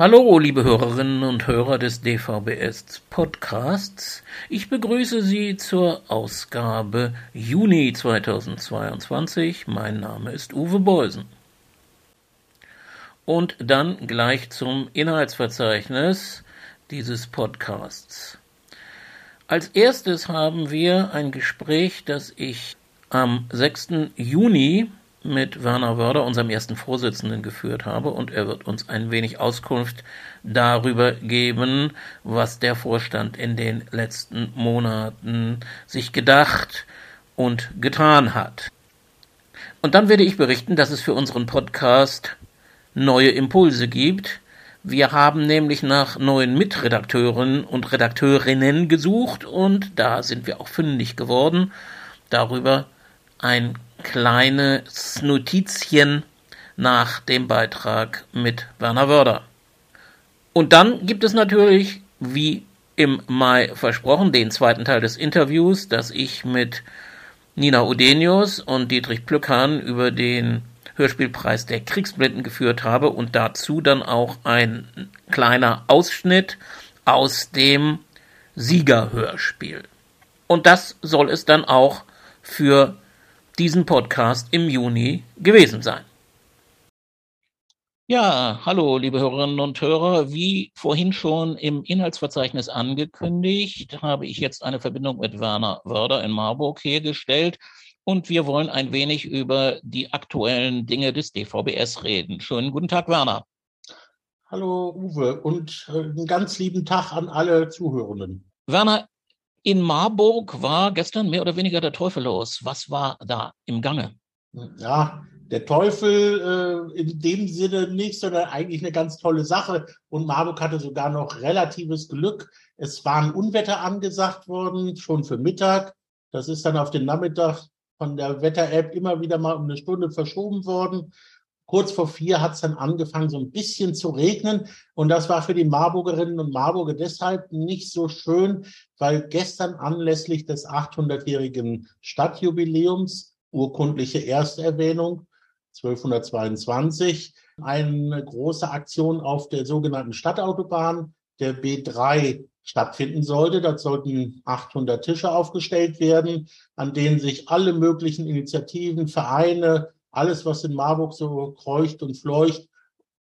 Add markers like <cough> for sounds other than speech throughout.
Hallo, liebe Hörerinnen und Hörer des DVBS Podcasts. Ich begrüße Sie zur Ausgabe Juni 2022. Mein Name ist Uwe Beusen. Und dann gleich zum Inhaltsverzeichnis dieses Podcasts. Als erstes haben wir ein Gespräch, das ich am 6. Juni mit Werner Wörder, unserem ersten Vorsitzenden, geführt habe und er wird uns ein wenig Auskunft darüber geben, was der Vorstand in den letzten Monaten sich gedacht und getan hat. Und dann werde ich berichten, dass es für unseren Podcast neue Impulse gibt. Wir haben nämlich nach neuen Mitredakteuren und Redakteurinnen gesucht und da sind wir auch fündig geworden. Darüber ein kleines Notizchen nach dem Beitrag mit Werner Wörder. Und dann gibt es natürlich, wie im Mai versprochen, den zweiten Teil des Interviews, das ich mit Nina Udenius und Dietrich Plückhahn über den Hörspielpreis der Kriegsblinden geführt habe und dazu dann auch ein kleiner Ausschnitt aus dem Siegerhörspiel. Und das soll es dann auch für diesen Podcast im Juni gewesen sein. Ja, hallo, liebe Hörerinnen und Hörer. Wie vorhin schon im Inhaltsverzeichnis angekündigt, habe ich jetzt eine Verbindung mit Werner Wörder in Marburg hergestellt und wir wollen ein wenig über die aktuellen Dinge des DVBS reden. Schönen guten Tag, Werner. Hallo, Uwe, und äh, einen ganz lieben Tag an alle Zuhörenden. Werner, in Marburg war gestern mehr oder weniger der Teufel los. Was war da im Gange? Ja, der Teufel äh, in dem Sinne nicht, sondern eigentlich eine ganz tolle Sache. Und Marburg hatte sogar noch relatives Glück. Es war ein Unwetter angesagt worden, schon für Mittag. Das ist dann auf den Nachmittag von der Wetter-App immer wieder mal um eine Stunde verschoben worden kurz vor vier hat es dann angefangen, so ein bisschen zu regnen. Und das war für die Marburgerinnen und Marburger deshalb nicht so schön, weil gestern anlässlich des 800-jährigen Stadtjubiläums, urkundliche Ersterwähnung, 1222, eine große Aktion auf der sogenannten Stadtautobahn, der B3, stattfinden sollte. Dort sollten 800 Tische aufgestellt werden, an denen sich alle möglichen Initiativen, Vereine, alles, was in Marburg so kreucht und fleucht,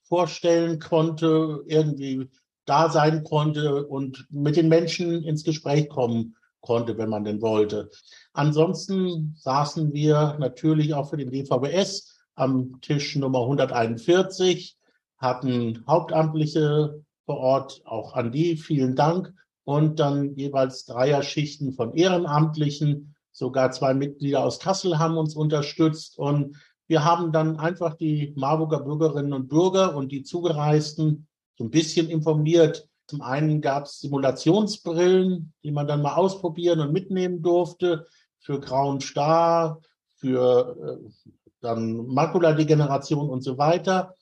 vorstellen konnte, irgendwie da sein konnte und mit den Menschen ins Gespräch kommen konnte, wenn man denn wollte. Ansonsten saßen wir natürlich auch für den DVBS am Tisch Nummer 141, hatten Hauptamtliche vor Ort, auch an die vielen Dank und dann jeweils Dreierschichten von Ehrenamtlichen. Sogar zwei Mitglieder aus Kassel haben uns unterstützt und wir haben dann einfach die Marburger Bürgerinnen und Bürger und die Zugereisten so ein bisschen informiert. Zum einen gab es Simulationsbrillen, die man dann mal ausprobieren und mitnehmen durfte für grauen Star, für äh, dann Makuladegeneration und so weiter.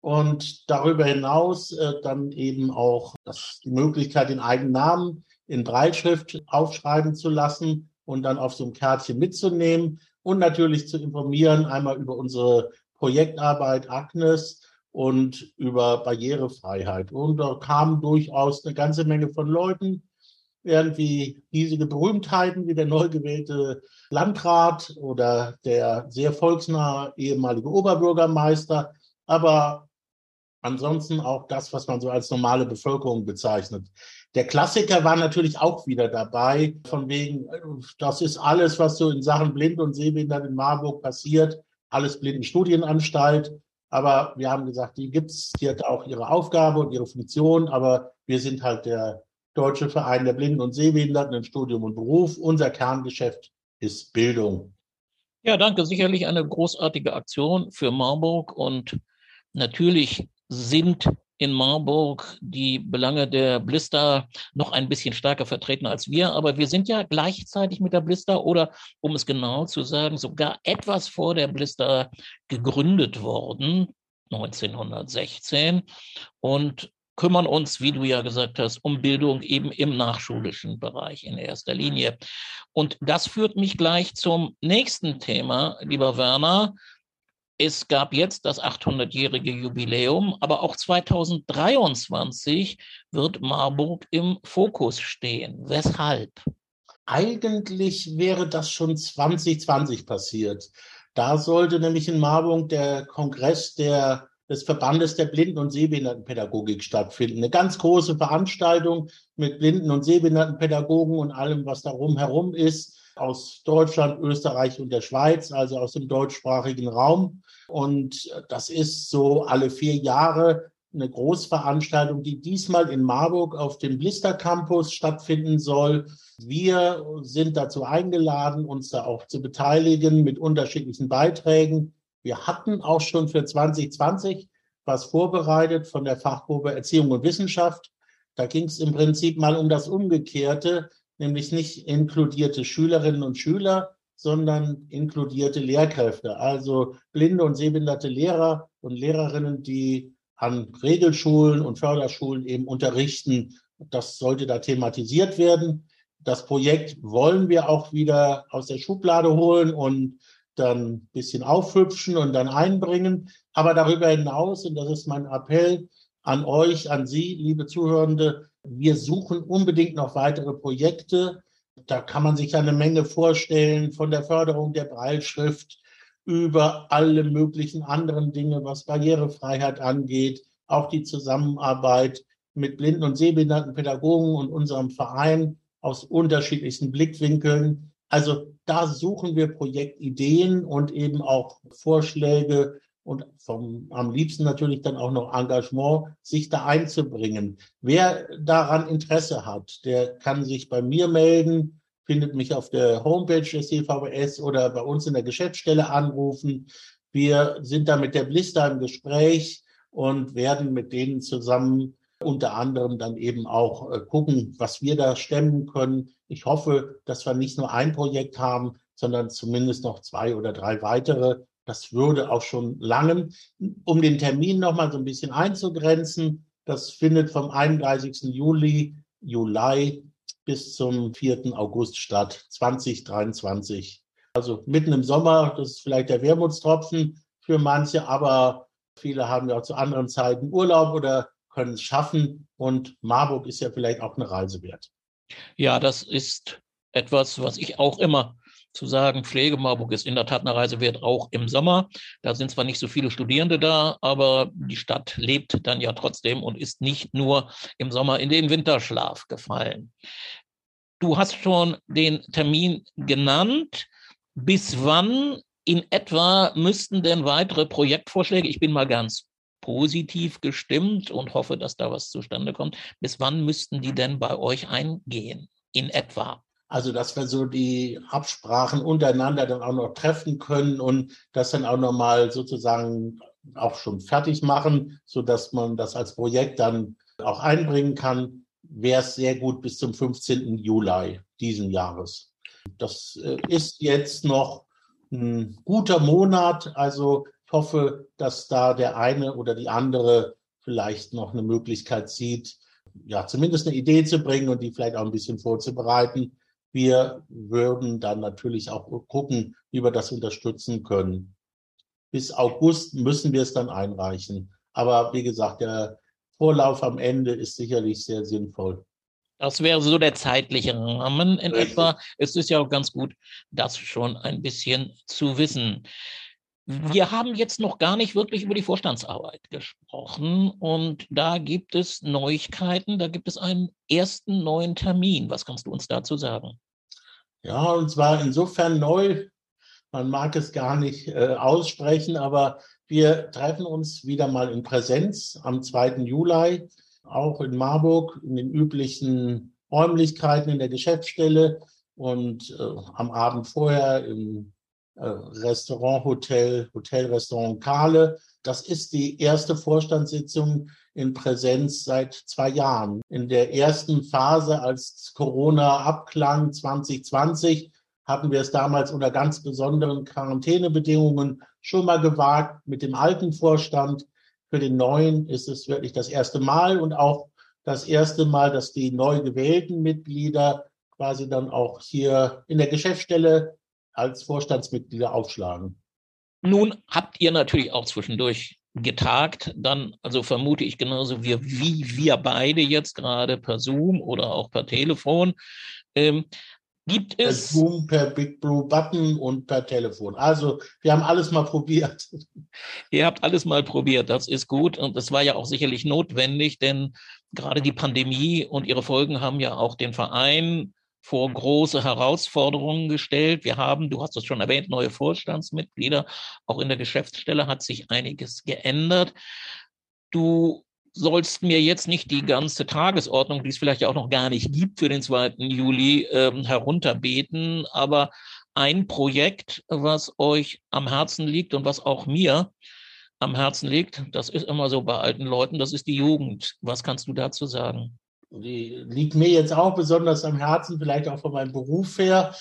Und darüber hinaus äh, dann eben auch das, die Möglichkeit, den eigenen Namen in Breitschrift aufschreiben zu lassen und dann auf so einem Kärtchen mitzunehmen und natürlich zu informieren, einmal über unsere Projektarbeit Agnes und über Barrierefreiheit. Und da kamen durchaus eine ganze Menge von Leuten, irgendwie riesige Berühmtheiten wie der neu gewählte Landrat oder der sehr volksnahe ehemalige Oberbürgermeister, aber ansonsten auch das, was man so als normale Bevölkerung bezeichnet. Der Klassiker war natürlich auch wieder dabei, von wegen, das ist alles, was so in Sachen Blind und Sehbehindert in Marburg passiert, alles Blindenstudienanstalt. Aber wir haben gesagt, die gibt's, die hat auch ihre Aufgabe und ihre Funktion, aber wir sind halt der Deutsche Verein der Blinden und Sehbehinderten in Studium und Beruf. Unser Kerngeschäft ist Bildung. Ja, danke. Sicherlich eine großartige Aktion für Marburg und natürlich sind in Marburg die Belange der Blister noch ein bisschen stärker vertreten als wir. Aber wir sind ja gleichzeitig mit der Blister oder, um es genau zu sagen, sogar etwas vor der Blister gegründet worden, 1916. Und kümmern uns, wie du ja gesagt hast, um Bildung eben im nachschulischen Bereich in erster Linie. Und das führt mich gleich zum nächsten Thema, lieber Werner. Es gab jetzt das 800-jährige Jubiläum, aber auch 2023 wird Marburg im Fokus stehen. Weshalb? Eigentlich wäre das schon 2020 passiert. Da sollte nämlich in Marburg der Kongress der, des Verbandes der Blinden- und Sehbehindertenpädagogik stattfinden. Eine ganz große Veranstaltung mit Blinden- und Sehbehindertenpädagogen und allem, was darum herum ist aus Deutschland, Österreich und der Schweiz, also aus dem deutschsprachigen Raum. Und das ist so alle vier Jahre eine Großveranstaltung, die diesmal in Marburg auf dem Blister Campus stattfinden soll. Wir sind dazu eingeladen, uns da auch zu beteiligen mit unterschiedlichen Beiträgen. Wir hatten auch schon für 2020 was vorbereitet von der Fachgruppe Erziehung und Wissenschaft. Da ging es im Prinzip mal um das Umgekehrte nämlich nicht inkludierte Schülerinnen und Schüler, sondern inkludierte Lehrkräfte, also blinde und sehbehinderte Lehrer und Lehrerinnen, die an Regelschulen und Förderschulen eben unterrichten. Das sollte da thematisiert werden. Das Projekt wollen wir auch wieder aus der Schublade holen und dann ein bisschen aufhübschen und dann einbringen. Aber darüber hinaus, und das ist mein Appell an euch, an Sie, liebe Zuhörende, wir suchen unbedingt noch weitere Projekte. Da kann man sich eine Menge vorstellen, von der Förderung der Breitschrift über alle möglichen anderen Dinge, was Barrierefreiheit angeht, auch die Zusammenarbeit mit blinden und sehbehinderten Pädagogen und unserem Verein aus unterschiedlichsten Blickwinkeln. Also da suchen wir Projektideen und eben auch Vorschläge, und vom, am liebsten natürlich dann auch noch Engagement, sich da einzubringen. Wer daran Interesse hat, der kann sich bei mir melden, findet mich auf der Homepage des CVS oder bei uns in der Geschäftsstelle anrufen. Wir sind da mit der Blister im Gespräch und werden mit denen zusammen unter anderem dann eben auch äh, gucken, was wir da stemmen können. Ich hoffe, dass wir nicht nur ein Projekt haben, sondern zumindest noch zwei oder drei weitere, das würde auch schon langen. Um den Termin nochmal so ein bisschen einzugrenzen, das findet vom 31. Juli, Juli bis zum 4. August statt, 2023. Also mitten im Sommer, das ist vielleicht der Wermutstropfen für manche, aber viele haben ja auch zu anderen Zeiten Urlaub oder können es schaffen. Und Marburg ist ja vielleicht auch eine Reise wert. Ja, das ist etwas, was ich auch immer zu sagen, Pflege Marburg ist in der Tat eine Reise wert, auch im Sommer. Da sind zwar nicht so viele Studierende da, aber die Stadt lebt dann ja trotzdem und ist nicht nur im Sommer in den Winterschlaf gefallen. Du hast schon den Termin genannt. Bis wann in etwa müssten denn weitere Projektvorschläge, ich bin mal ganz positiv gestimmt und hoffe, dass da was zustande kommt, bis wann müssten die denn bei euch eingehen? In etwa. Also, dass wir so die Absprachen untereinander dann auch noch treffen können und das dann auch nochmal sozusagen auch schon fertig machen, so dass man das als Projekt dann auch einbringen kann, wäre es sehr gut bis zum 15. Juli diesen Jahres. Das äh, ist jetzt noch ein guter Monat. Also ich hoffe, dass da der eine oder die andere vielleicht noch eine Möglichkeit sieht, ja, zumindest eine Idee zu bringen und die vielleicht auch ein bisschen vorzubereiten. Wir würden dann natürlich auch gucken, wie wir das unterstützen können. Bis August müssen wir es dann einreichen. Aber wie gesagt, der Vorlauf am Ende ist sicherlich sehr sinnvoll. Das wäre so der zeitliche Rahmen in Richtig. etwa. Es ist ja auch ganz gut, das schon ein bisschen zu wissen. Wir haben jetzt noch gar nicht wirklich über die Vorstandsarbeit gesprochen und da gibt es Neuigkeiten, da gibt es einen ersten neuen Termin. Was kannst du uns dazu sagen? Ja, und zwar insofern neu, man mag es gar nicht äh, aussprechen, aber wir treffen uns wieder mal in Präsenz am 2. Juli, auch in Marburg, in den üblichen Räumlichkeiten in der Geschäftsstelle und äh, am Abend vorher im Restaurant, Hotel, Hotelrestaurant Kahle. Das ist die erste Vorstandssitzung in Präsenz seit zwei Jahren. In der ersten Phase, als Corona abklang 2020, hatten wir es damals unter ganz besonderen Quarantänebedingungen schon mal gewagt mit dem alten Vorstand. Für den neuen ist es wirklich das erste Mal und auch das erste Mal, dass die neu gewählten Mitglieder quasi dann auch hier in der Geschäftsstelle als Vorstandsmitglieder aufschlagen. Nun habt ihr natürlich auch zwischendurch getagt, dann, also vermute ich genauso wie, wie wir beide jetzt gerade per Zoom oder auch per Telefon. Ähm, gibt es. Per Zoom, per Big Blue Button und per Telefon. Also, wir haben alles mal probiert. <laughs> Ihr habt alles mal probiert, das ist gut. Und das war ja auch sicherlich notwendig, denn gerade die Pandemie und ihre Folgen haben ja auch den Verein vor große Herausforderungen gestellt. Wir haben, du hast es schon erwähnt, neue Vorstandsmitglieder. Auch in der Geschäftsstelle hat sich einiges geändert. Du sollst mir jetzt nicht die ganze Tagesordnung, die es vielleicht auch noch gar nicht gibt für den 2. Juli, ähm, herunterbeten, aber ein Projekt, was euch am Herzen liegt und was auch mir am Herzen liegt, das ist immer so bei alten Leuten, das ist die Jugend. Was kannst du dazu sagen? Die liegt mir jetzt auch besonders am Herzen, vielleicht auch von meinem Beruf her.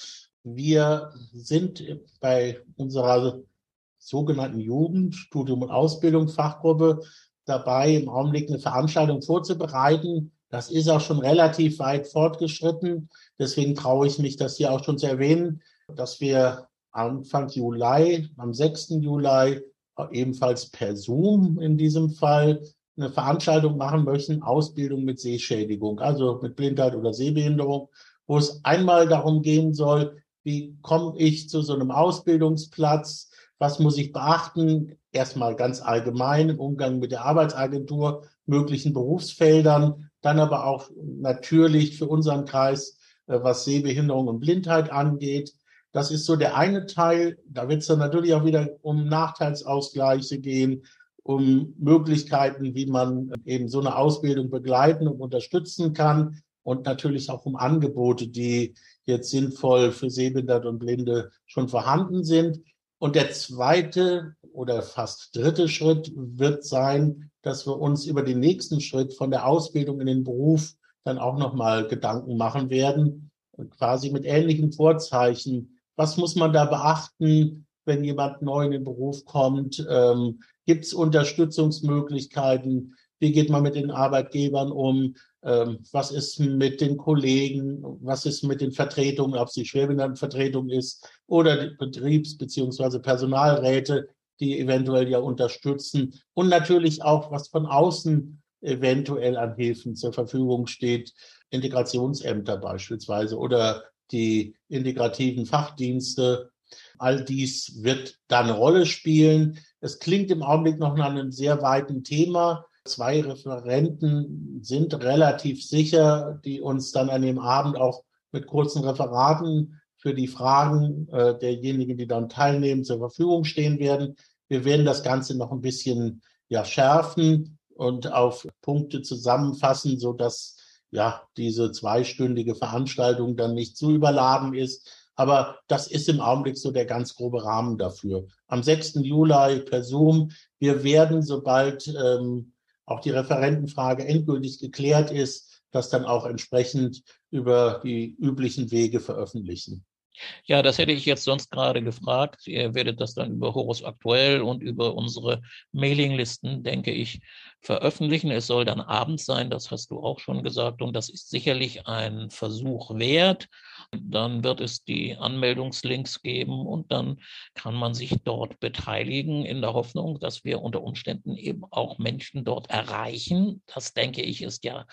Wir sind bei unserer sogenannten Jugend, Studium und Ausbildung Fachgruppe dabei, im Augenblick eine Veranstaltung vorzubereiten. Das ist auch schon relativ weit fortgeschritten. Deswegen traue ich mich, das hier auch schon zu erwähnen, dass wir Anfang Juli, am 6. Juli, ebenfalls per Zoom in diesem Fall, eine Veranstaltung machen möchten, Ausbildung mit Sehschädigung, also mit Blindheit oder Sehbehinderung, wo es einmal darum gehen soll, wie komme ich zu so einem Ausbildungsplatz, was muss ich beachten, erstmal ganz allgemein im Umgang mit der Arbeitsagentur, möglichen Berufsfeldern, dann aber auch natürlich für unseren Kreis, äh, was Sehbehinderung und Blindheit angeht. Das ist so der eine Teil. Da wird es dann natürlich auch wieder um Nachteilsausgleiche gehen, um Möglichkeiten, wie man eben so eine Ausbildung begleiten und unterstützen kann und natürlich auch um Angebote, die jetzt sinnvoll für Sehbehinderte und Blinde schon vorhanden sind. Und der zweite oder fast dritte Schritt wird sein, dass wir uns über den nächsten Schritt von der Ausbildung in den Beruf dann auch nochmal Gedanken machen werden, quasi mit ähnlichen Vorzeichen. Was muss man da beachten, wenn jemand neu in den Beruf kommt? Ähm, Gibt es Unterstützungsmöglichkeiten? Wie geht man mit den Arbeitgebern um? Ähm, was ist mit den Kollegen? Was ist mit den Vertretungen, ob es die Schwerbehindertenvertretung ist oder die Betriebs- bzw. Personalräte, die eventuell ja unterstützen? Und natürlich auch, was von außen eventuell an Hilfen zur Verfügung steht. Integrationsämter beispielsweise oder die integrativen Fachdienste. All dies wird da eine Rolle spielen. Es klingt im Augenblick noch nach einem sehr weiten Thema. Zwei Referenten sind relativ sicher, die uns dann an dem Abend auch mit kurzen Referaten für die Fragen äh, derjenigen, die dann teilnehmen, zur Verfügung stehen werden. Wir werden das Ganze noch ein bisschen ja, schärfen und auf Punkte zusammenfassen, so dass ja diese zweistündige Veranstaltung dann nicht zu überladen ist. Aber das ist im Augenblick so der ganz grobe Rahmen dafür. Am 6. Juli per Zoom. Wir werden, sobald ähm, auch die Referentenfrage endgültig geklärt ist, das dann auch entsprechend über die üblichen Wege veröffentlichen. Ja, das hätte ich jetzt sonst gerade gefragt. Ihr werdet das dann über Horus Aktuell und über unsere Mailinglisten, denke ich, veröffentlichen. Es soll dann abends sein, das hast du auch schon gesagt. Und das ist sicherlich ein Versuch wert. Dann wird es die Anmeldungslinks geben und dann kann man sich dort beteiligen in der Hoffnung, dass wir unter Umständen eben auch Menschen dort erreichen. Das denke ich ist ja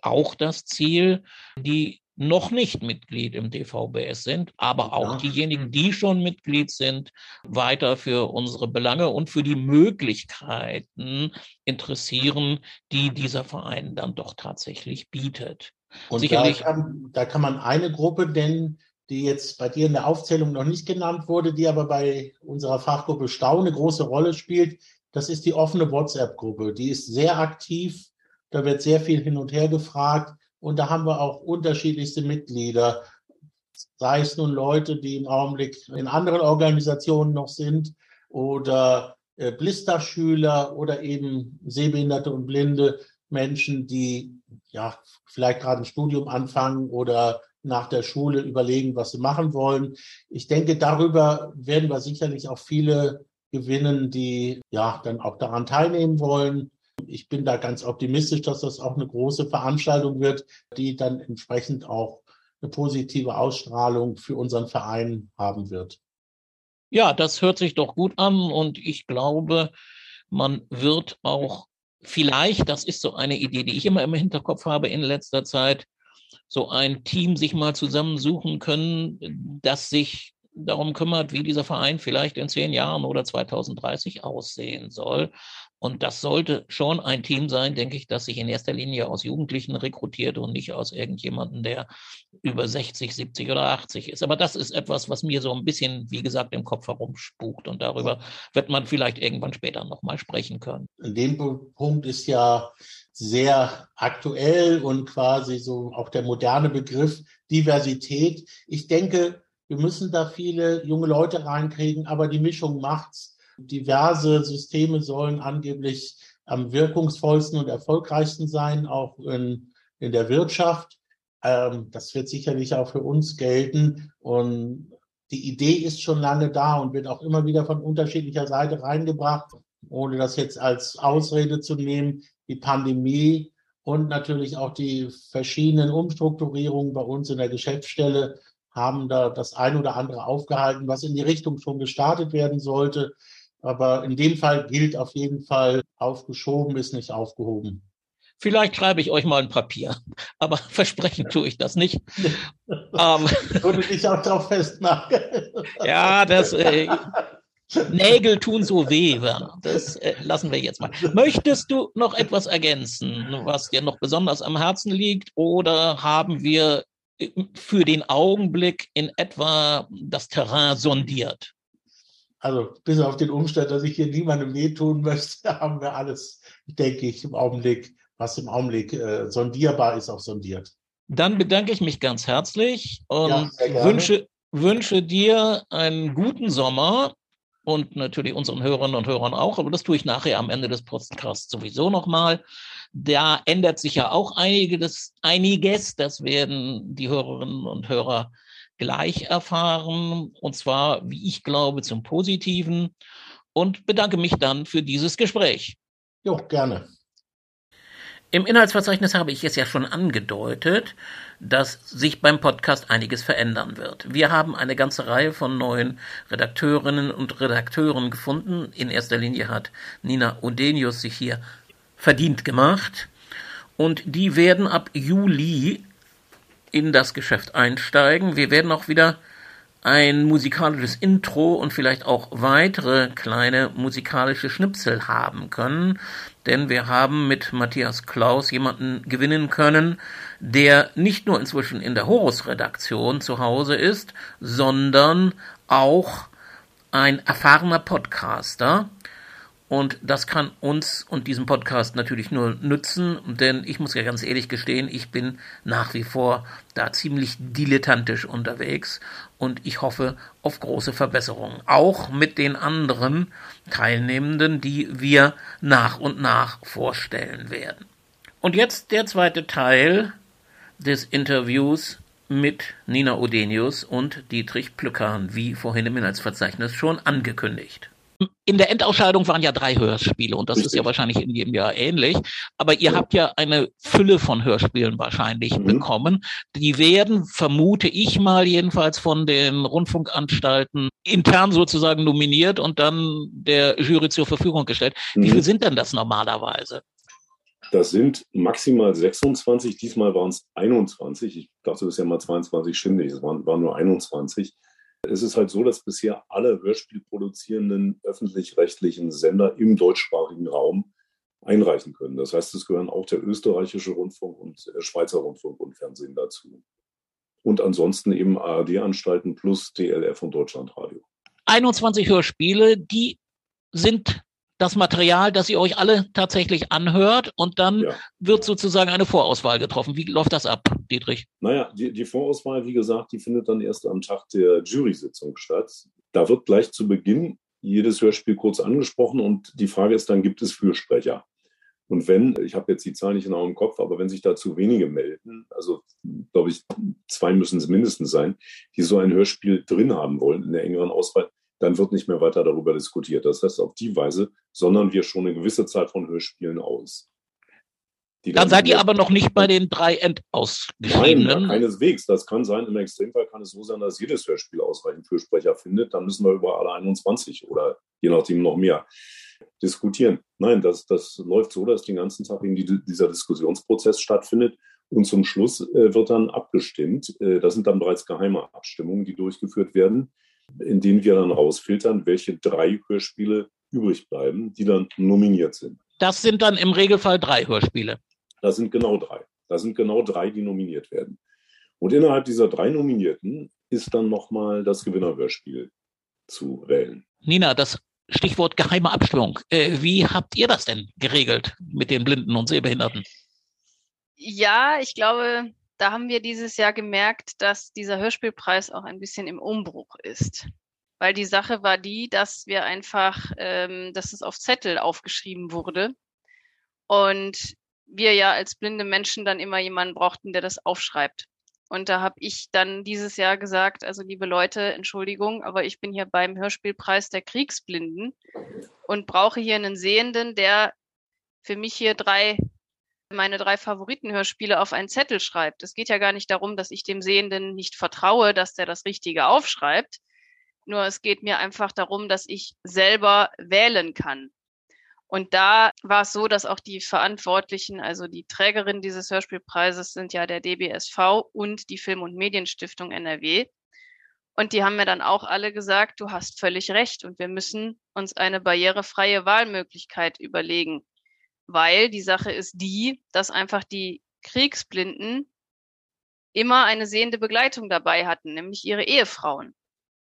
auch das Ziel, die noch nicht Mitglied im DVBS sind, aber auch diejenigen, die schon Mitglied sind, weiter für unsere Belange und für die Möglichkeiten interessieren, die dieser Verein dann doch tatsächlich bietet. Und Sicherlich. Da kann, da kann man eine Gruppe nennen, die jetzt bei dir in der Aufzählung noch nicht genannt wurde, die aber bei unserer Fachgruppe Stau eine große Rolle spielt. Das ist die offene WhatsApp-Gruppe. Die ist sehr aktiv. Da wird sehr viel hin und her gefragt. Und da haben wir auch unterschiedlichste Mitglieder. Sei es nun Leute, die im Augenblick in anderen Organisationen noch sind oder äh, Blisterschüler oder eben Sehbehinderte und Blinde Menschen, die ja, vielleicht gerade ein Studium anfangen oder nach der Schule überlegen, was sie machen wollen. Ich denke, darüber werden wir sicherlich auch viele gewinnen, die ja dann auch daran teilnehmen wollen. Ich bin da ganz optimistisch, dass das auch eine große Veranstaltung wird, die dann entsprechend auch eine positive Ausstrahlung für unseren Verein haben wird. Ja, das hört sich doch gut an und ich glaube, man wird auch vielleicht, das ist so eine Idee, die ich immer im Hinterkopf habe in letzter Zeit, so ein Team sich mal zusammensuchen können, das sich darum kümmert, wie dieser Verein vielleicht in zehn Jahren oder 2030 aussehen soll. Und das sollte schon ein Team sein, denke ich, das sich in erster Linie aus Jugendlichen rekrutiert und nicht aus irgendjemandem, der über 60, 70 oder 80 ist. Aber das ist etwas, was mir so ein bisschen, wie gesagt, im Kopf herumspukt. Und darüber wird man vielleicht irgendwann später nochmal sprechen können. In dem Punkt ist ja sehr aktuell und quasi so auch der moderne Begriff Diversität. Ich denke, wir müssen da viele junge Leute reinkriegen, aber die Mischung macht's. Diverse Systeme sollen angeblich am wirkungsvollsten und erfolgreichsten sein, auch in, in der Wirtschaft. Ähm, das wird sicherlich auch für uns gelten. Und die Idee ist schon lange da und wird auch immer wieder von unterschiedlicher Seite reingebracht, ohne das jetzt als Ausrede zu nehmen. Die Pandemie und natürlich auch die verschiedenen Umstrukturierungen bei uns in der Geschäftsstelle haben da das ein oder andere aufgehalten, was in die Richtung schon gestartet werden sollte. Aber in dem Fall gilt auf jeden Fall, aufgeschoben ist nicht aufgehoben. Vielleicht schreibe ich euch mal ein Papier, <laughs> aber versprechen tue ich das nicht. <laughs> ähm, Würde dich auch drauf festmachen. ja, das äh, Nägel tun so weh. Das äh, lassen wir jetzt mal. Möchtest du noch etwas ergänzen, was dir noch besonders am Herzen liegt, oder haben wir für den Augenblick in etwa das Terrain sondiert? Also bis auf den Umstand, dass ich hier niemandem wehtun möchte, <laughs> haben wir alles, denke ich, im Augenblick, was im Augenblick äh, sondierbar ist, auch sondiert. Dann bedanke ich mich ganz herzlich und ja, wünsche, wünsche dir einen guten Sommer und natürlich unseren Hörerinnen und Hörern auch, aber das tue ich nachher am Ende des Podcasts sowieso nochmal. Da ändert sich ja auch einiges, einiges. Das werden die Hörerinnen und Hörer gleich erfahren. Und zwar, wie ich glaube, zum Positiven. Und bedanke mich dann für dieses Gespräch. Jo, gerne. Im Inhaltsverzeichnis habe ich es ja schon angedeutet, dass sich beim Podcast einiges verändern wird. Wir haben eine ganze Reihe von neuen Redakteurinnen und Redakteuren gefunden. In erster Linie hat Nina Odenius sich hier verdient gemacht. Und die werden ab Juli in das Geschäft einsteigen. Wir werden auch wieder ein musikalisches Intro und vielleicht auch weitere kleine musikalische Schnipsel haben können, denn wir haben mit Matthias Klaus jemanden gewinnen können, der nicht nur inzwischen in der Horus-Redaktion zu Hause ist, sondern auch ein erfahrener Podcaster, und das kann uns und diesem Podcast natürlich nur nützen, denn ich muss ja ganz ehrlich gestehen, ich bin nach wie vor da ziemlich dilettantisch unterwegs und ich hoffe auf große Verbesserungen. Auch mit den anderen Teilnehmenden, die wir nach und nach vorstellen werden. Und jetzt der zweite Teil des Interviews mit Nina Odenius und Dietrich Plückern, wie vorhin im Inhaltsverzeichnis schon angekündigt in der Endausscheidung waren ja drei Hörspiele und das Richtig. ist ja wahrscheinlich in jedem Jahr ähnlich. Aber ihr ja. habt ja eine Fülle von Hörspielen wahrscheinlich mhm. bekommen. Die werden, vermute ich mal jedenfalls, von den Rundfunkanstalten intern sozusagen nominiert und dann der Jury zur Verfügung gestellt. Mhm. Wie viel sind denn das normalerweise? Das sind maximal 26. Diesmal waren es 21. Ich dachte, das ist ja mal 22, stimmt nicht. Es waren, waren nur 21. Es ist halt so, dass bisher alle hörspielproduzierenden öffentlich-rechtlichen Sender im deutschsprachigen Raum einreichen können. Das heißt, es gehören auch der österreichische Rundfunk und der Schweizer Rundfunk und Fernsehen dazu. Und ansonsten eben ARD-Anstalten plus DLF und Deutschlandradio. 21 Hörspiele, die sind das Material, das ihr euch alle tatsächlich anhört und dann ja. wird sozusagen eine Vorauswahl getroffen. Wie läuft das ab, Dietrich? Naja, die, die Vorauswahl, wie gesagt, die findet dann erst am Tag der Jury-Sitzung statt. Da wird gleich zu Beginn jedes Hörspiel kurz angesprochen und die Frage ist dann, gibt es Fürsprecher? Und wenn, ich habe jetzt die Zahl nicht genau im Kopf, aber wenn sich da zu wenige melden, also glaube ich, zwei müssen es mindestens sein, die so ein Hörspiel drin haben wollen in der engeren Auswahl, dann wird nicht mehr weiter darüber diskutiert. Das heißt, auf die Weise sondern wir schon eine gewisse Zeit von Hörspielen aus. dann, dann seid ihr aber noch nicht bei den drei Endausgeschriebenen. Nein, keineswegs. Das kann sein, im Extremfall kann es so sein, dass jedes Hörspiel ausreichend Fürsprecher findet. Dann müssen wir über alle 21 oder je nachdem noch mehr diskutieren. Nein, das, das läuft so, dass den ganzen Tag eben die, dieser Diskussionsprozess stattfindet und zum Schluss äh, wird dann abgestimmt. Äh, das sind dann bereits geheime Abstimmungen, die durchgeführt werden, in denen wir dann rausfiltern, welche drei Hörspiele übrig bleiben, die dann nominiert sind. Das sind dann im Regelfall drei Hörspiele. Das sind genau drei. Das sind genau drei, die nominiert werden. Und innerhalb dieser drei Nominierten ist dann nochmal das Gewinnerhörspiel zu wählen. Nina, das Stichwort geheime Abstimmung. Äh, wie habt ihr das denn geregelt mit den Blinden und Sehbehinderten? Ja, ich glaube, da haben wir dieses Jahr gemerkt, dass dieser Hörspielpreis auch ein bisschen im Umbruch ist. Weil die Sache war die, dass wir einfach, ähm, dass es auf Zettel aufgeschrieben wurde. Und wir ja als blinde Menschen dann immer jemanden brauchten, der das aufschreibt. Und da habe ich dann dieses Jahr gesagt, also liebe Leute, Entschuldigung, aber ich bin hier beim Hörspielpreis der Kriegsblinden und brauche hier einen Sehenden, der für mich hier drei, meine drei Favoritenhörspiele auf einen Zettel schreibt. Es geht ja gar nicht darum, dass ich dem Sehenden nicht vertraue, dass der das Richtige aufschreibt. Nur es geht mir einfach darum, dass ich selber wählen kann. Und da war es so, dass auch die Verantwortlichen, also die Trägerin dieses Hörspielpreises sind ja der DBSV und die Film- und Medienstiftung NRW. Und die haben mir dann auch alle gesagt, du hast völlig recht und wir müssen uns eine barrierefreie Wahlmöglichkeit überlegen. Weil die Sache ist die, dass einfach die Kriegsblinden immer eine sehende Begleitung dabei hatten, nämlich ihre Ehefrauen.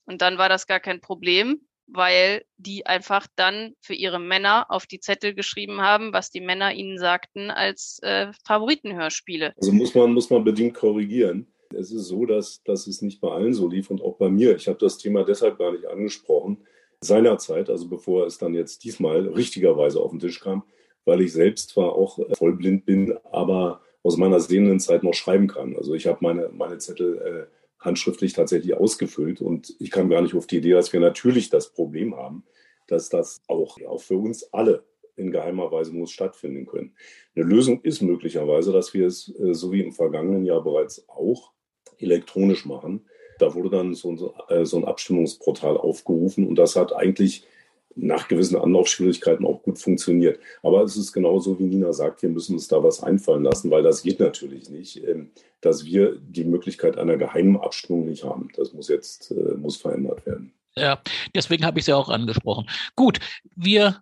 Und dann war das gar kein Problem, weil die einfach dann für ihre Männer auf die Zettel geschrieben haben, was die Männer ihnen sagten als äh, Favoritenhörspiele. Also muss man, muss man bedingt korrigieren. Es ist so, dass, dass es nicht bei allen so lief und auch bei mir. Ich habe das Thema deshalb gar nicht angesprochen. Seinerzeit, also bevor es dann jetzt diesmal richtigerweise auf den Tisch kam, weil ich selbst zwar auch äh, vollblind bin, aber aus meiner sehenden Zeit noch schreiben kann. Also ich habe meine, meine Zettel äh, handschriftlich tatsächlich ausgefüllt. Und ich kam gar nicht auf die Idee, dass wir natürlich das Problem haben, dass das auch, auch für uns alle in geheimer Weise muss stattfinden können. Eine Lösung ist möglicherweise, dass wir es, äh, so wie im vergangenen Jahr bereits auch, elektronisch machen. Da wurde dann so äh, so ein Abstimmungsportal aufgerufen und das hat eigentlich nach gewissen Anlaufschwierigkeiten auch gut funktioniert. Aber es ist genauso, wie Nina sagt, wir müssen uns da was einfallen lassen, weil das geht natürlich nicht, ähm, dass wir die Möglichkeit einer geheimen Abstimmung nicht haben. Das muss jetzt äh, muss verändert werden. Ja, deswegen habe ich es ja auch angesprochen. Gut, wir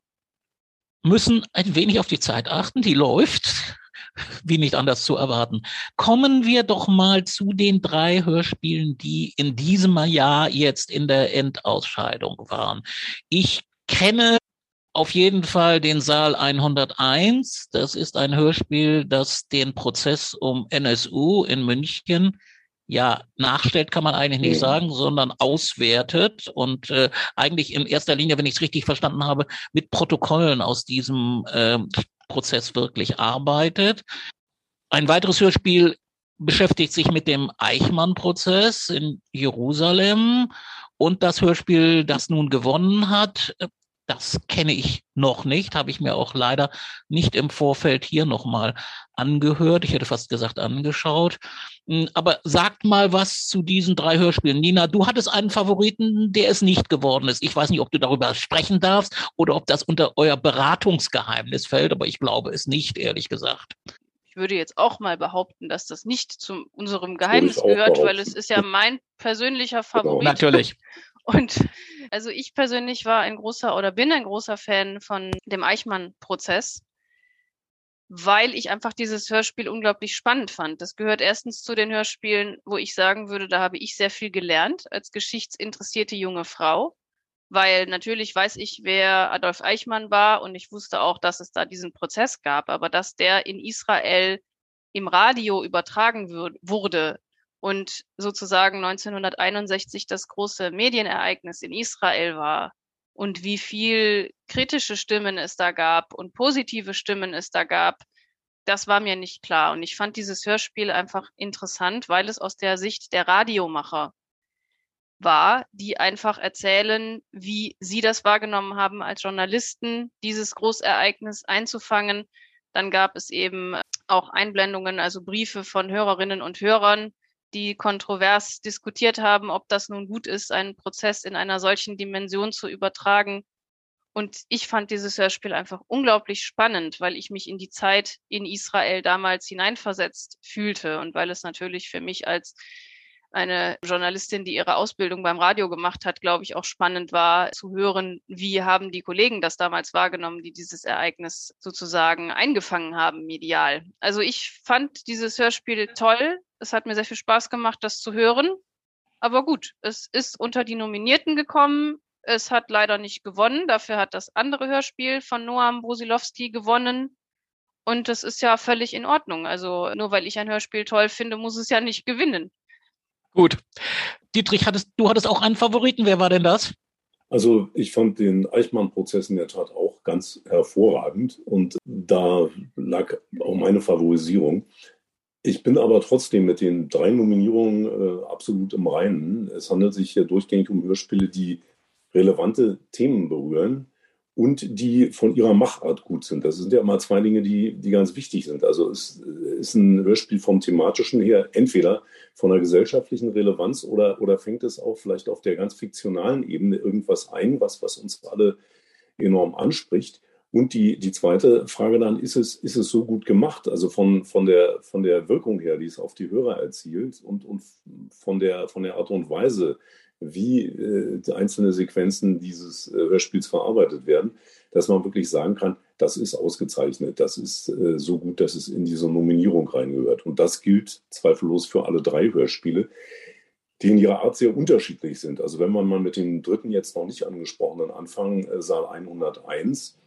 müssen ein wenig auf die Zeit achten, die läuft wie nicht anders zu erwarten. Kommen wir doch mal zu den drei Hörspielen, die in diesem Jahr jetzt in der Endausscheidung waren. Ich kenne auf jeden Fall den Saal 101. Das ist ein Hörspiel, das den Prozess um NSU in München ja nachstellt, kann man eigentlich nicht sagen, sondern auswertet und äh, eigentlich in erster Linie, wenn ich es richtig verstanden habe, mit Protokollen aus diesem äh, Prozess wirklich arbeitet. Ein weiteres Hörspiel beschäftigt sich mit dem Eichmann-Prozess in Jerusalem und das Hörspiel, das nun gewonnen hat, das kenne ich noch nicht, habe ich mir auch leider nicht im Vorfeld hier nochmal angehört. Ich hätte fast gesagt angeschaut. Hm, aber sagt mal was zu diesen drei Hörspielen. Nina, du hattest einen Favoriten, der es nicht geworden ist. Ich weiß nicht, ob du darüber sprechen darfst oder ob das unter euer Beratungsgeheimnis fällt, aber ich glaube es nicht, ehrlich gesagt. Ich würde jetzt auch mal behaupten, dass das nicht zu unserem Geheimnis gehört, weil es ist ja mein persönlicher <laughs> genau. Favorit. Natürlich. Und also ich persönlich war ein großer oder bin ein großer Fan von dem Eichmann-Prozess, weil ich einfach dieses Hörspiel unglaublich spannend fand. Das gehört erstens zu den Hörspielen, wo ich sagen würde, da habe ich sehr viel gelernt als geschichtsinteressierte junge Frau, weil natürlich weiß ich, wer Adolf Eichmann war und ich wusste auch, dass es da diesen Prozess gab, aber dass der in Israel im Radio übertragen wurde, und sozusagen 1961 das große Medienereignis in Israel war und wie viel kritische Stimmen es da gab und positive Stimmen es da gab, das war mir nicht klar. Und ich fand dieses Hörspiel einfach interessant, weil es aus der Sicht der Radiomacher war, die einfach erzählen, wie sie das wahrgenommen haben als Journalisten, dieses Großereignis einzufangen, Dann gab es eben auch Einblendungen, also Briefe von Hörerinnen und Hörern, die kontrovers diskutiert haben, ob das nun gut ist, einen Prozess in einer solchen Dimension zu übertragen. Und ich fand dieses Hörspiel einfach unglaublich spannend, weil ich mich in die Zeit in Israel damals hineinversetzt fühlte und weil es natürlich für mich als eine Journalistin, die ihre Ausbildung beim Radio gemacht hat, glaube ich, auch spannend war zu hören, wie haben die Kollegen das damals wahrgenommen, die dieses Ereignis sozusagen eingefangen haben medial. Also ich fand dieses Hörspiel toll. Es hat mir sehr viel Spaß gemacht, das zu hören. Aber gut, es ist unter die Nominierten gekommen. Es hat leider nicht gewonnen. Dafür hat das andere Hörspiel von Noam Brusilowski gewonnen. Und das ist ja völlig in Ordnung. Also nur weil ich ein Hörspiel toll finde, muss es ja nicht gewinnen. Gut. Dietrich, hattest, du hattest auch einen Favoriten. Wer war denn das? Also ich fand den Eichmann-Prozess in der Tat auch ganz hervorragend und da lag auch meine Favorisierung. Ich bin aber trotzdem mit den drei Nominierungen äh, absolut im Reinen. Es handelt sich hier durchgängig um Hörspiele, die relevante Themen berühren und die von ihrer Machart gut sind. Das sind ja immer zwei Dinge, die, die ganz wichtig sind. Also es ist ein Hörspiel vom thematischen her entweder von der gesellschaftlichen Relevanz oder, oder fängt es auch vielleicht auf der ganz fiktionalen Ebene irgendwas ein, was, was uns alle enorm anspricht. Und die, die zweite Frage dann, ist es, ist es so gut gemacht? Also von, von, der, von der Wirkung her, die es auf die Hörer erzielt und, und von, der, von der Art und Weise, wie äh, einzelne Sequenzen dieses äh, Hörspiels verarbeitet werden, dass man wirklich sagen kann, das ist ausgezeichnet, das ist äh, so gut, dass es in diese Nominierung reingehört. Und das gilt zweifellos für alle drei Hörspiele, die in ihrer Art sehr unterschiedlich sind. Also wenn man mal mit dem dritten jetzt noch nicht angesprochenen anfangen, äh, Saal 101,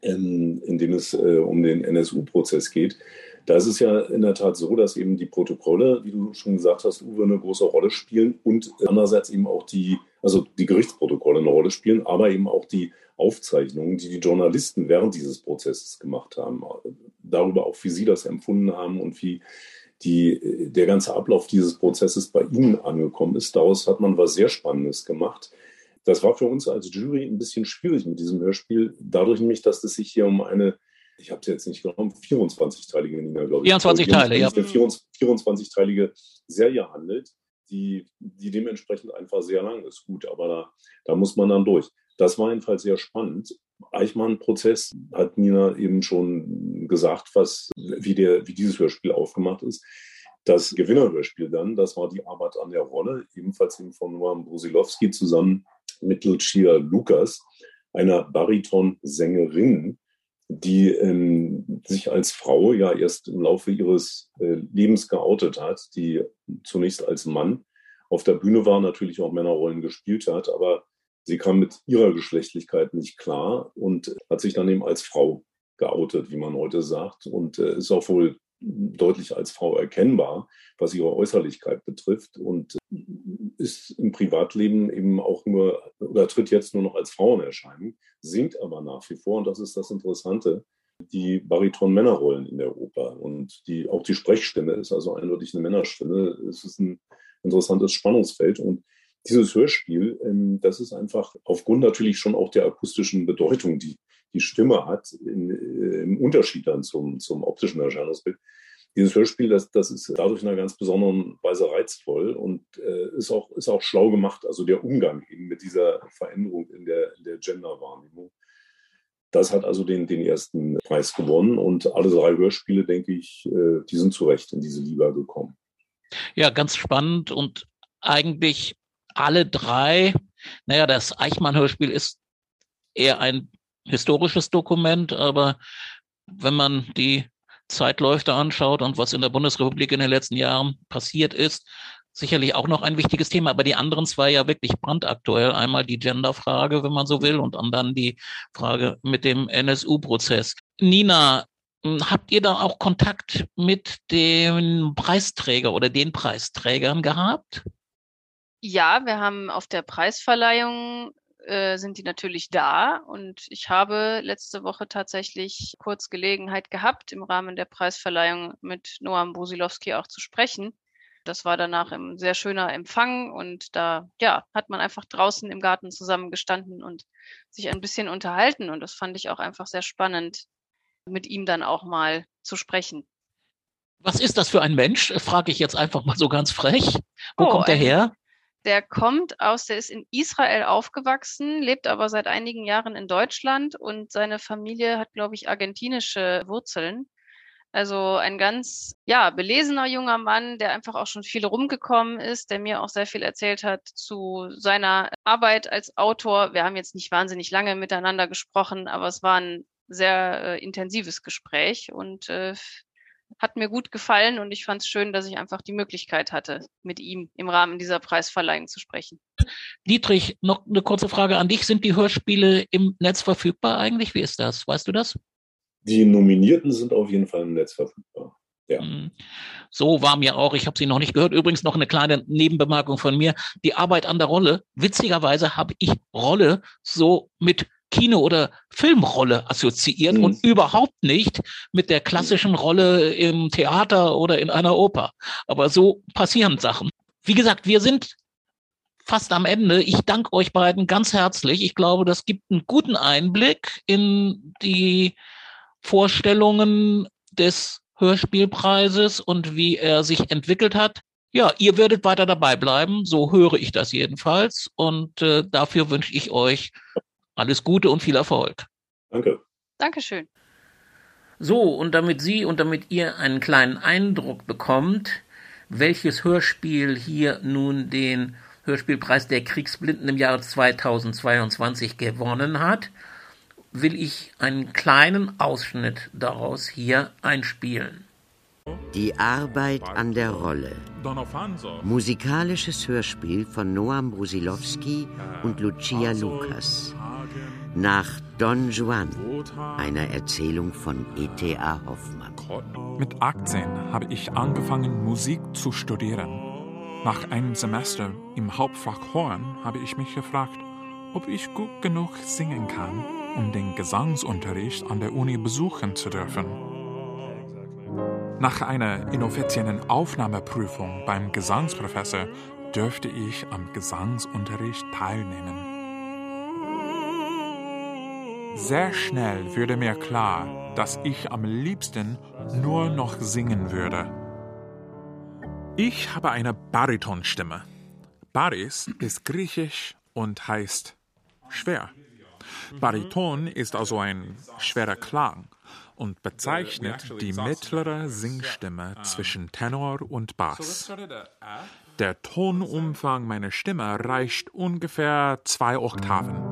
in, in dem es äh, um den NSU-Prozess geht, da ist es ja in der Tat so, dass eben die Protokolle, wie du schon gesagt hast, Uwe, eine große Rolle spielen und andererseits eben auch die, also die Gerichtsprotokolle eine Rolle spielen, aber eben auch die Aufzeichnungen, die die Journalisten während dieses Prozesses gemacht haben, darüber auch, wie sie das empfunden haben und wie die, der ganze Ablauf dieses Prozesses bei ihnen angekommen ist. Daraus hat man was sehr Spannendes gemacht. Das war für uns als Jury ein bisschen schwierig mit diesem Hörspiel, dadurch nämlich, dass es sich hier um eine ich habe es jetzt nicht genommen, 24-teilige Nina, glaube ich. 24 Teile, ja. Eine 24-teilige Serie handelt, die, die dementsprechend einfach sehr lang ist. Gut, aber da, da muss man dann durch. Das war jedenfalls sehr spannend. Eichmann-Prozess hat Nina eben schon gesagt, was, wie, der, wie dieses Hörspiel aufgemacht ist. Das Gewinnerhörspiel dann, das war die Arbeit an der Rolle, ebenfalls eben von Noam Brusilowski zusammen mit Lucia Lukas, einer Bariton-Sängerin, die ähm, sich als Frau ja erst im Laufe ihres äh, Lebens geoutet hat, die zunächst als Mann auf der Bühne war, natürlich auch Männerrollen gespielt hat, aber sie kam mit ihrer Geschlechtlichkeit nicht klar und hat sich dann eben als Frau geoutet, wie man heute sagt, und äh, ist auch wohl deutlich als Frau erkennbar, was ihre Äußerlichkeit betrifft und ist im Privatleben eben auch nur oder tritt jetzt nur noch als Frau in Erscheinung, singt aber nach wie vor, und das ist das Interessante, die Bariton-Männerrollen in der Oper. Und die, auch die Sprechstimme ist also eindeutig eine Männerstimme. Es ist ein interessantes Spannungsfeld. Und dieses Hörspiel, ähm, das ist einfach aufgrund natürlich schon auch der akustischen Bedeutung, die die Stimme hat, in, äh, im Unterschied dann zum, zum optischen Erscheinungsbild. Dieses Hörspiel, das, das ist dadurch in einer ganz besonderen Weise reizvoll und äh, ist, auch, ist auch schlau gemacht. Also der Umgang eben mit dieser Veränderung in der, in der Gender-Wahrnehmung. Das hat also den, den ersten Preis gewonnen und alle drei Hörspiele, denke ich, äh, die sind zu Recht in diese Liga gekommen. Ja, ganz spannend und eigentlich alle drei, naja, das Eichmann-Hörspiel ist eher ein historisches Dokument, aber wenn man die Zeitläufe anschaut und was in der Bundesrepublik in den letzten Jahren passiert ist, sicherlich auch noch ein wichtiges Thema, aber die anderen zwei ja wirklich brandaktuell. Einmal die Genderfrage, wenn man so will, und dann die Frage mit dem NSU-Prozess. Nina, hm, habt ihr da auch Kontakt mit dem Preisträger oder den Preisträgern gehabt? Ja, wir haben auf der Preisverleihung äh, sind die natürlich da. Und ich habe letzte Woche tatsächlich kurz Gelegenheit gehabt, im Rahmen der Preisverleihung mit Noam Brusilowski auch zu sprechen. Das war danach ein sehr schöner Empfang und da, ja, hat man einfach draußen im Garten zusammengestanden und sich ein bisschen unterhalten und das fand ich auch einfach sehr spannend. mit ihm dann auch mal zu sprechen. Was ist das für ein Mensch? Frage ich jetzt einfach mal so ganz frech. Wo Oh, kommt der her? Der kommt aus, der ist in Israel aufgewachsen, lebt aber seit einigen Jahren in Deutschland und seine Familie hat, glaube ich, argentinische Wurzeln. Also ein ganz, ja, belesener junger Mann, der einfach auch schon viel rumgekommen ist, der mir auch sehr viel erzählt hat zu seiner Arbeit als Autor. Wir haben jetzt nicht wahnsinnig lange miteinander gesprochen, aber es war ein sehr äh, intensives Gespräch und äh, hat mir gut gefallen und ich fand es schön, dass ich einfach die Möglichkeit hatte, mit ihm im Rahmen dieser Preisverleihung zu sprechen. Dietrich, noch eine kurze Frage an dich. Sind die Hörspiele im Netz verfügbar eigentlich? Wie ist das? Weißt du das? Die Nominierten sind auf jeden Fall im Netz verfügbar. Ja. Hm. So war mir auch, ich habe sie noch nicht gehört. Übrigens noch eine kleine Nebenbemerkung von mir. Die Arbeit an der Rolle, witzigerweise habe ich Rolle so mit Kino- oder Filmrolle assoziiert Mhm. und überhaupt nicht mit der klassischen Rolle im Theater oder in einer Oper. Aber so passieren Sachen. Wie gesagt, wir sind fast am Ende. Ich danke euch beiden ganz herzlich. Ich glaube, das gibt einen guten Einblick in die Vorstellungen des Hörspielpreises und wie er sich entwickelt hat. Ja, ihr werdet weiter dabei bleiben, so höre ich das jedenfalls. Und äh, dafür wünsche ich euch alles Gute und viel Erfolg. Danke. Dankeschön. So, und damit Sie und damit ihr einen kleinen Eindruck bekommt, welches Hörspiel hier nun den Hörspielpreis der Kriegsblinden im Jahre 2022 gewonnen hat, will ich einen kleinen Ausschnitt daraus hier einspielen. Die Arbeit an der Rolle. Musikalisches Hörspiel von Noam Brusilowski und Lucia Lukas. Nach Don Juan, einer Erzählung von E.T.A. Hoffmann. Mit 18 habe ich angefangen, Musik zu studieren. Nach einem Semester im Hauptfach Horn habe ich mich gefragt, ob ich gut genug singen kann, um den Gesangsunterricht an der Uni besuchen zu dürfen. Nach einer inoffiziellen Aufnahmeprüfung beim Gesangsprofessor dürfte ich am Gesangsunterricht teilnehmen. Sehr schnell wurde mir klar, dass ich am liebsten nur noch singen würde. Ich habe eine Baritonstimme. Baris ist griechisch und heißt schwer. Bariton ist also ein schwerer Klang und bezeichnet die mittlere Singstimme zwischen Tenor und Bass. Der Tonumfang meiner Stimme reicht ungefähr zwei Oktaven.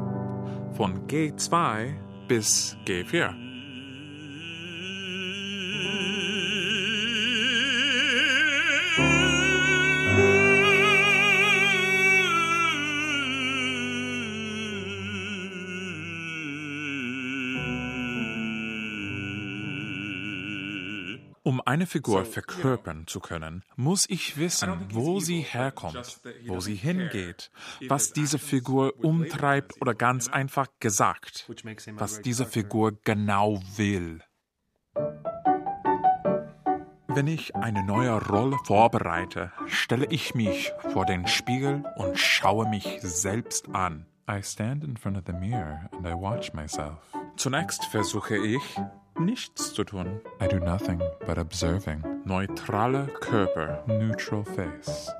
Von G2 bis G4. Eine Figur verkörpern zu können, muss ich wissen, wo sie herkommt, wo sie hingeht, was diese Figur umtreibt oder ganz einfach gesagt, was diese Figur genau will. Wenn ich eine neue Rolle vorbereite, stelle ich mich vor den Spiegel und schaue mich selbst an. I stand in front of the mirror and I watch myself. Zunächst versuche ich, nichts zu tun. I do nothing but observing. Neutraler Körper, neutral face.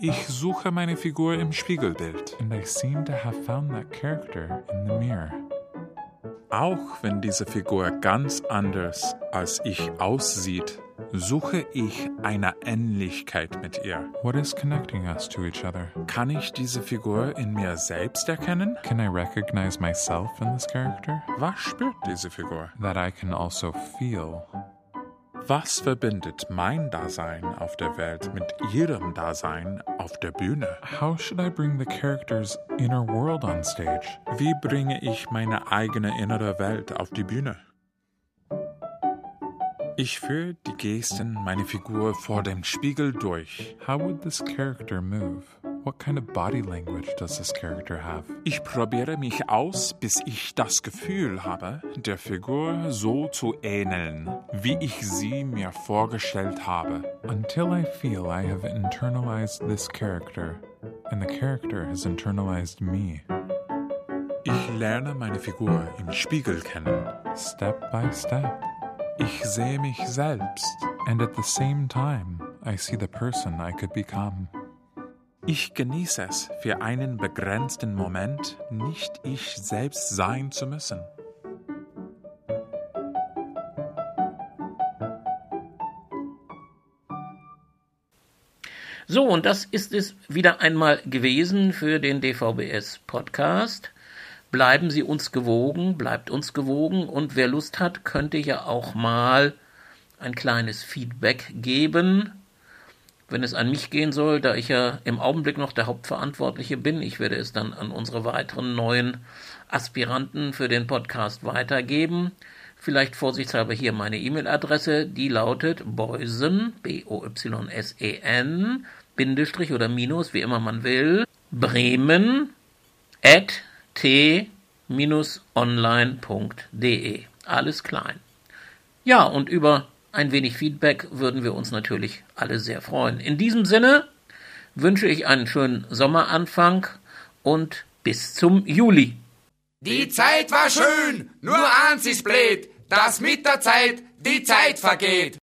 Ich suche meine Figur im Spiegelbild. And I seem to have found that character in the mirror. Auch wenn diese Figur ganz anders als ich aussieht, suche ich eine Ähnlichkeit mit ihr. What is connecting us to each other? Kann ich diese Figur in mir selbst erkennen? Can I recognize myself in this character? Was spürt diese Figur? That I can also feel. Was verbindet mein Dasein auf der Welt mit ihrem Dasein auf der Bühne? How should I bring the character's inner world on stage? Wie bringe ich meine eigene innere Welt auf die Bühne? Ich führe die Gesten meiner Figur vor dem Spiegel durch. How would this character move? What kind of body language does this character have? Ich probiere mich aus, bis ich das Gefühl habe, der Figur so zu ähneln, wie ich sie mir vorgestellt habe. Until I feel I have internalized this character and the character has internalized me. Ich lerne meine Figur im Spiegel kennen, step by step. Ich sehe mich selbst, and at the same time I see the person I could become. Ich genieße es, für einen begrenzten Moment nicht ich selbst sein zu müssen. So, und das ist es wieder einmal gewesen für den DVBS Podcast. Bleiben Sie uns gewogen, bleibt uns gewogen und wer Lust hat, könnte ja auch mal ein kleines Feedback geben, wenn es an mich gehen soll, da ich ja im Augenblick noch der Hauptverantwortliche bin. Ich werde es dann an unsere weiteren neuen Aspiranten für den Podcast weitergeben. Vielleicht vorsichtshalber hier meine E-Mail-Adresse, die lautet boysen, B-O-Y-S-E-N, Bindestrich oder Minus, wie immer man will, Bremen at t-online.de. Alles klein. Ja, und über ein wenig Feedback würden wir uns natürlich alle sehr freuen. In diesem Sinne wünsche ich einen schönen Sommeranfang und bis zum Juli. Die Zeit war schön, nur eins ist blöd, dass mit der Zeit die Zeit vergeht.